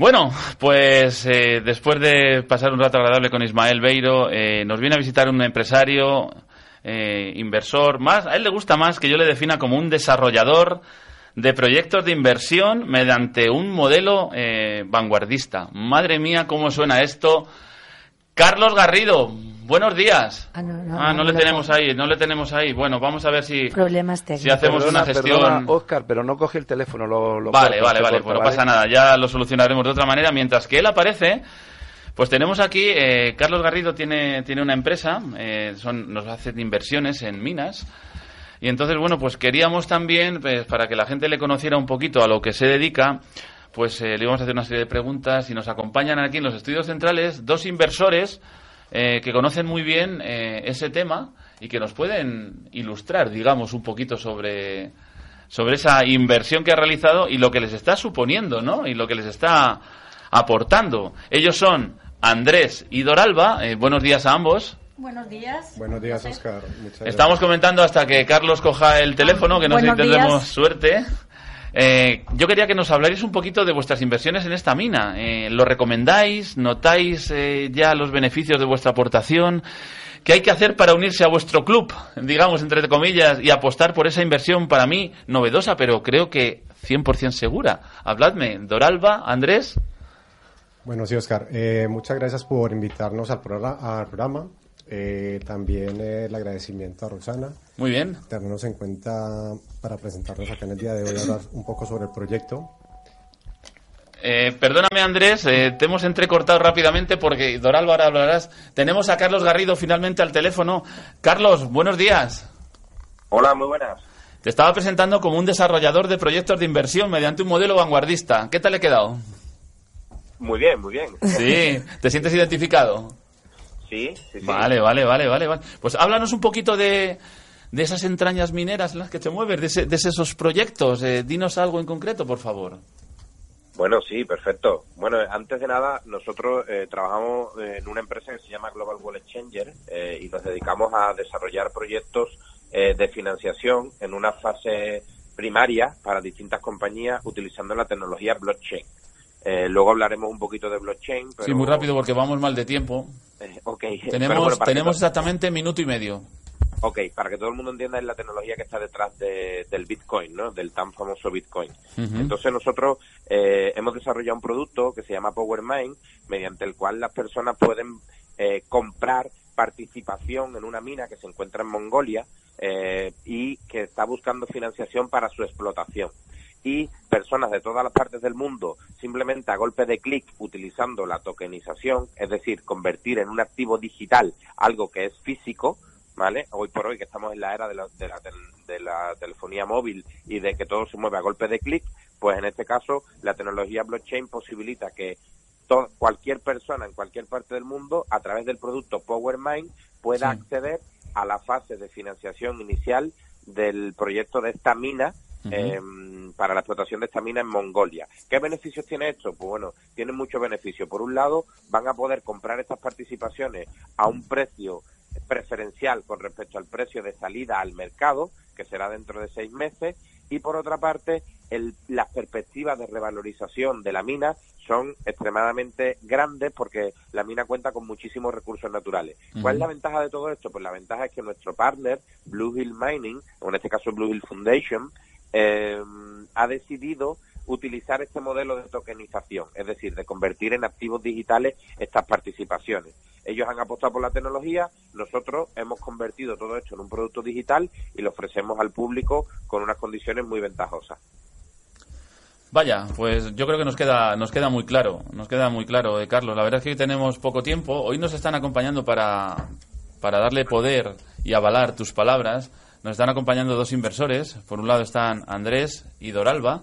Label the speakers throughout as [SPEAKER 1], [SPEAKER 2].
[SPEAKER 1] Bueno, pues eh, después de pasar un rato agradable con Ismael Beiro, eh, nos viene a visitar un empresario, eh, inversor, más, a él le gusta más que yo le defina como un desarrollador de proyectos de inversión mediante un modelo vanguardista. Madre mía, cómo suena esto. Carlos Garrido, buenos días.
[SPEAKER 2] Ah, no, no,
[SPEAKER 1] Ah, no
[SPEAKER 2] no
[SPEAKER 1] le tenemos ahí, no le tenemos ahí. Bueno, vamos a ver si,
[SPEAKER 2] Problemas técnicos.
[SPEAKER 1] si hacemos
[SPEAKER 3] Perdona,
[SPEAKER 1] una gestión.
[SPEAKER 3] perdona, Oscar, pero no coge el teléfono. Lo, lo
[SPEAKER 1] Vale, vale, vale,
[SPEAKER 3] corta,
[SPEAKER 1] pues no
[SPEAKER 3] ¿vale?
[SPEAKER 1] pasa nada, ya lo solucionaremos de otra manera. Mientras que él aparece, pues tenemos aquí, eh, Carlos Garrido tiene, tiene una empresa, eh, son, nos hace inversiones en minas. Y entonces, bueno, pues queríamos también, pues, para que la gente le conociera un poquito a lo que se dedica, pues eh, le íbamos a hacer una serie de preguntas y nos acompañan aquí en los estudios centrales dos inversores eh, que conocen muy bien eh, ese tema y que nos pueden ilustrar, digamos, un poquito sobre, sobre esa inversión que ha realizado y lo que les está suponiendo, ¿no? Y lo que les está aportando. Ellos son Andrés y Doralba. Eh, buenos días a ambos.
[SPEAKER 4] Buenos días.
[SPEAKER 5] Buenos días, Oscar. Muchas
[SPEAKER 1] Estamos comentando hasta que Carlos coja el teléfono, que no sé si tendremos suerte. Eh, yo quería que nos hablarais un poquito de vuestras inversiones en esta mina. Eh, ¿Lo recomendáis? ¿Notáis eh, ya los beneficios de vuestra aportación? ¿Qué hay que hacer para unirse a vuestro club, digamos, entre comillas, y apostar por esa inversión para mí novedosa, pero creo que 100% segura? Habladme, Doralba, Andrés.
[SPEAKER 5] Bueno, sí, Oscar. eh, muchas gracias por invitarnos al, progra- al programa. Eh, también eh, el agradecimiento a Roxana,
[SPEAKER 1] Muy bien.
[SPEAKER 5] tenernos en cuenta para presentarnos acá en el día de hoy, hablar un poco sobre el proyecto.
[SPEAKER 1] Eh, perdóname, Andrés, eh, te hemos entrecortado rápidamente porque Doralba ahora hablarás. Tenemos a Carlos Garrido finalmente al teléfono. Carlos, buenos días.
[SPEAKER 6] Hola, muy buenas.
[SPEAKER 1] Te estaba presentando como un desarrollador de proyectos de inversión mediante un modelo vanguardista. ¿Qué tal he quedado?
[SPEAKER 6] Muy bien, muy bien.
[SPEAKER 1] Sí, ¿te sientes identificado?
[SPEAKER 6] Sí, sí, sí.
[SPEAKER 1] Vale, vale, vale, vale, vale. Pues háblanos un poquito de, de esas entrañas mineras en las que te mueves, de, ese- de esos proyectos. Eh, dinos algo en concreto, por favor.
[SPEAKER 6] Bueno, sí, perfecto. Bueno, antes de nada, nosotros eh, trabajamos en una empresa que se llama Global Wallet Changer eh, y nos dedicamos a desarrollar proyectos eh, de financiación en una fase primaria para distintas compañías utilizando la tecnología blockchain. Eh, luego hablaremos un poquito de blockchain. Pero,
[SPEAKER 1] Sí, muy rápido porque vamos mal de tiempo.
[SPEAKER 6] Eh, ok.
[SPEAKER 1] Tenemos,
[SPEAKER 6] bueno, que
[SPEAKER 1] tenemos exactamente minuto y medio.
[SPEAKER 6] Ok, para que todo el mundo entienda es la tecnología que está detrás de- del Bitcoin, ¿no? Del tan famoso Bitcoin. Entonces nosotros eh, hemos desarrollado un producto que se llama PowerMine, mediante el cual las personas pueden eh, comprar participación en una mina que se encuentra en Mongolia eh, y que está buscando financiación para su explotación. Y personas de todas las partes del mundo, simplemente a golpe de clic, utilizando la tokenización, es decir, convertir en un activo digital algo que es físico, ¿vale? Hoy por hoy que estamos en la era de la, de la, de la telefonía móvil y de que todo se mueve a golpe de clic, pues en este caso la tecnología blockchain posibilita que cualquier persona en cualquier parte del mundo, a través del producto PowerMine, pueda
[SPEAKER 1] Sí.
[SPEAKER 6] acceder a la fase de financiación inicial del proyecto de esta mina eh, para la explotación de esta mina en Mongolia. ¿Qué beneficios tiene esto? Pues bueno, tiene muchos beneficios. Por un lado, van a poder comprar estas participaciones a un precio preferencial con respecto al precio de salida al mercado, que será dentro de seis meses, y por otra parte, el- las perspectivas de revalorización de la mina son extremadamente grandes porque la mina cuenta con muchísimos recursos naturales. ¿Cuál es la ventaja de todo esto? Pues la ventaja es que nuestro partner, Blue Hill Mining, o en este caso Blue Hill Foundation, eh, ha decidido utilizar este modelo de tokenización, es decir, de convertir en activos digitales estas participaciones. Ellos han apostado por la tecnología, nosotros hemos convertido todo esto en un producto digital y lo ofrecemos al público con unas condiciones muy ventajosas.
[SPEAKER 1] Vaya, pues yo creo que nos queda, nos queda muy claro, nos queda muy claro, eh, Carlos. La verdad es que hoy tenemos poco tiempo. Hoy nos están acompañando para, para darle poder y avalar tus palabras. Nos están acompañando dos inversores. Por un lado están Andrés y Doralba.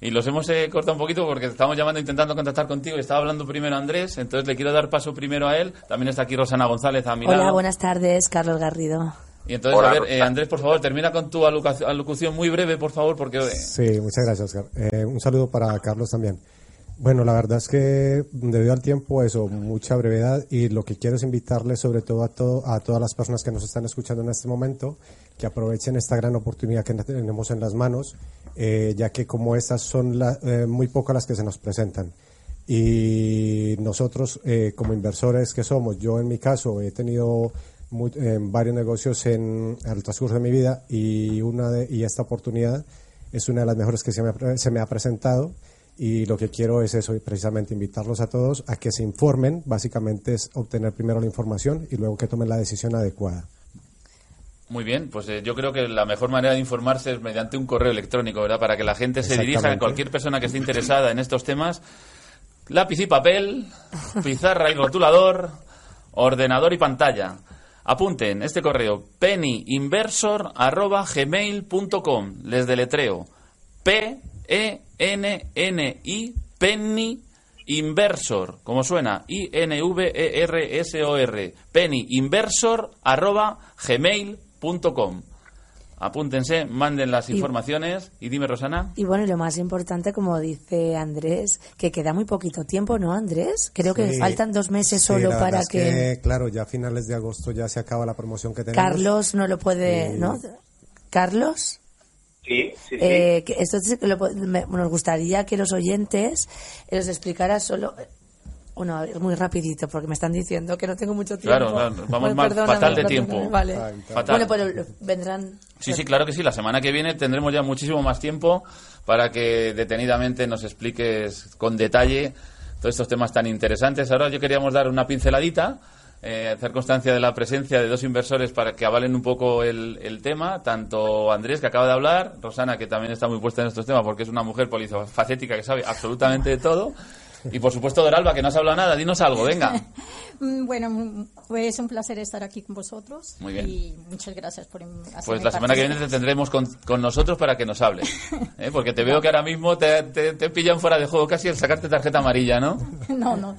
[SPEAKER 1] Y los hemos eh, cortado un poquito porque estamos llamando intentando contactar contigo y estaba hablando primero Andrés, entonces le quiero dar paso primero a él. También está aquí Rosana González a mi
[SPEAKER 2] Hola,
[SPEAKER 1] lado.
[SPEAKER 2] buenas tardes, Carlos Garrido.
[SPEAKER 1] Y entonces,
[SPEAKER 6] Hola,
[SPEAKER 1] a ver, eh, Andrés, por favor, termina con tu alocución, alocución muy breve, por favor, porque... eh,
[SPEAKER 5] Sí, muchas gracias, Oscar. Eh, un saludo para Carlos también. Bueno, la verdad es que debido al tiempo, eso, mucha brevedad y lo que quiero es invitarles sobre todo a, todo, a todas las personas que nos están escuchando en este momento que aprovechen esta gran oportunidad que tenemos en las manos, eh, ya que como estas son eh, muy pocas las que se nos presentan. Y nosotros, eh, como inversores que somos, yo en mi caso he tenido muy, varios negocios en el transcurso de mi vida y, una de, y esta oportunidad es una de las mejores que se me ha, se me ha presentado y lo que quiero es eso, precisamente invitarlos a todos a que se informen, básicamente es obtener primero la información y luego que tomen la decisión adecuada.
[SPEAKER 1] Muy bien, pues eh, yo creo que la mejor manera de informarse es mediante un correo electrónico, ¿verdad? Para que la gente se dirija a cualquier persona que esté interesada en estos temas. Lápiz y papel, pizarra y rotulador, ordenador y pantalla. Apunten este correo pennyinversor@gmail.com. Les deletreo P E N N I Penny Inversor, como suena, I N V E R S O R, Penny Inversor arroba gmail.com. Apúntense, manden las informaciones y dime, Rosana.
[SPEAKER 2] Y bueno, y lo más importante, como dice Andrés, que queda muy poquito tiempo, ¿no, Andrés? Creo que faltan dos meses solo para que...
[SPEAKER 5] Claro, ya a finales de agosto ya se acaba la promoción que tenemos.
[SPEAKER 2] Carlos no lo puede, ¿no? ¿Carlos?
[SPEAKER 6] Sí, sí, sí.
[SPEAKER 2] Eh, esto nos gustaría que los oyentes eh, los explicara solo. Bueno, muy rapidito, porque me están diciendo que no tengo mucho tiempo.
[SPEAKER 1] Claro, vamos fatal de tiempo.
[SPEAKER 2] Vale. Bueno, pero vendrán...
[SPEAKER 1] Sí, sí, claro que sí. La semana que viene tendremos ya muchísimo más tiempo para que detenidamente nos expliques con detalle todos estos temas tan interesantes. Ahora yo queríamos dar una pinceladita eh, hacer constancia de la presencia de dos inversores para que avalen un poco el, el, tema, tanto Andrés, que acaba de hablar, Rosana, que también está muy puesta en estos temas porque es una mujer polifacética que sabe absolutamente de todo, y por supuesto, Doralba, que no has hablado nada, dinos algo, venga.
[SPEAKER 4] Mm, bueno, pues un placer estar aquí con vosotros.
[SPEAKER 1] Muy bien.
[SPEAKER 4] Y muchas gracias por
[SPEAKER 1] Pues la semana que viene te tendremos con, con nosotros para que nos hables. ¿eh? Porque te veo que ahora mismo te, te, pillan fuera de juego casi el sacarte tarjeta amarilla, ¿no?
[SPEAKER 4] No, no.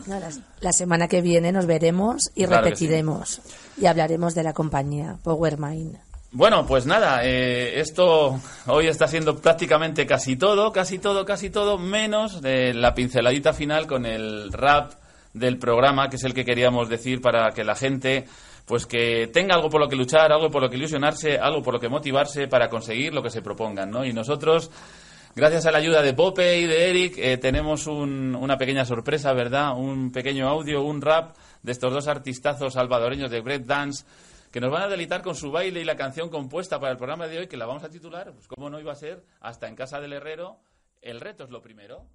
[SPEAKER 2] la, semana que viene nos veremos y repetiremos. Y hablaremos de la compañía PowerMind.
[SPEAKER 1] Bueno, pues nada, eh, esto hoy está siendo prácticamente casi todo, casi todo, casi todo, menos de la pinceladita final con el rap del programa, que es el que queríamos decir para que la gente pues que tenga algo por lo que luchar, algo por lo que ilusionarse, algo por lo que motivarse para conseguir lo que se propongan, ¿no? Y nosotros, gracias a la ayuda de Pope y de Eric, eh, tenemos una pequeña sorpresa, ¿verdad? Un pequeño audio, un rap de estos dos artistazos salvadoreños de Break Dance que nos van a delitar con su baile y la canción compuesta para el programa de hoy, que la vamos a titular, pues cómo no iba a ser, hasta en casa del herrero, el reto es lo primero.